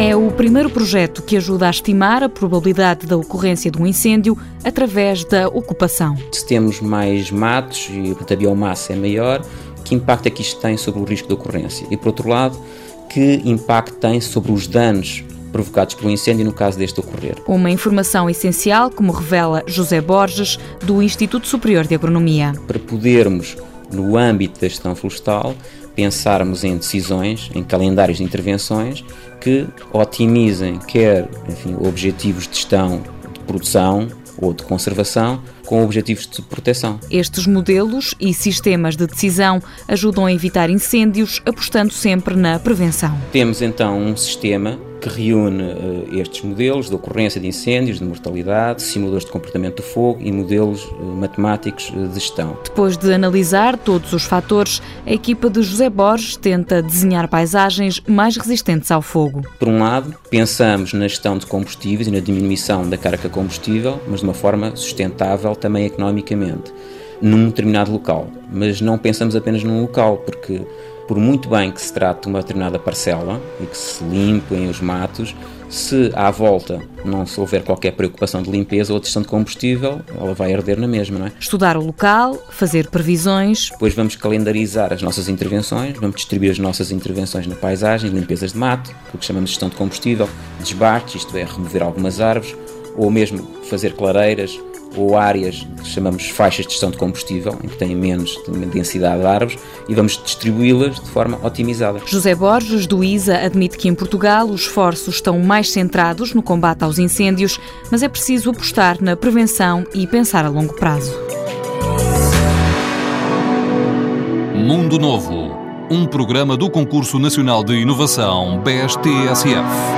É o primeiro projeto que ajuda a estimar a probabilidade da ocorrência de um incêndio através da ocupação. Se temos mais matos e a biomassa é maior, que impacto é que isto tem sobre o risco de ocorrência? E por outro lado, que impacto tem sobre os danos provocados pelo incêndio no caso deste ocorrer. Uma informação essencial, como revela José Borges, do Instituto Superior de Agronomia. Para podermos, no âmbito da gestão florestal, pensarmos em decisões, em calendários de intervenções que otimizem quer enfim, objetivos de gestão de produção ou de conservação com objetivos de proteção. Estes modelos e sistemas de decisão ajudam a evitar incêndios, apostando sempre na prevenção. Temos então um sistema que reúne uh, estes modelos de ocorrência de incêndios, de mortalidade, simuladores de comportamento do fogo e modelos uh, matemáticos uh, de gestão. Depois de analisar todos os fatores, a equipa de José Borges tenta desenhar paisagens mais resistentes ao fogo. Por um lado, pensamos na gestão de combustíveis e na diminuição da carga combustível, mas de uma forma sustentável também economicamente, num determinado local. Mas não pensamos apenas num local, porque por muito bem que se trate de uma determinada parcela e que se limpem os matos, se à volta não se houver qualquer preocupação de limpeza ou de gestão de combustível, ela vai arder na mesma, não é? Estudar o local, fazer previsões. Depois vamos calendarizar as nossas intervenções, vamos distribuir as nossas intervenções na paisagem, limpezas de mato, o que chamamos de gestão de combustível, desbate, isto é, remover algumas árvores, ou mesmo fazer clareiras, ou áreas que chamamos faixas de gestão de combustível, em que têm menos densidade de árvores, e vamos distribuí-las de forma otimizada. José Borges, do ISA, admite que em Portugal os esforços estão mais centrados no combate aos incêndios, mas é preciso apostar na prevenção e pensar a longo prazo. Mundo Novo, um programa do Concurso Nacional de Inovação BSTSF.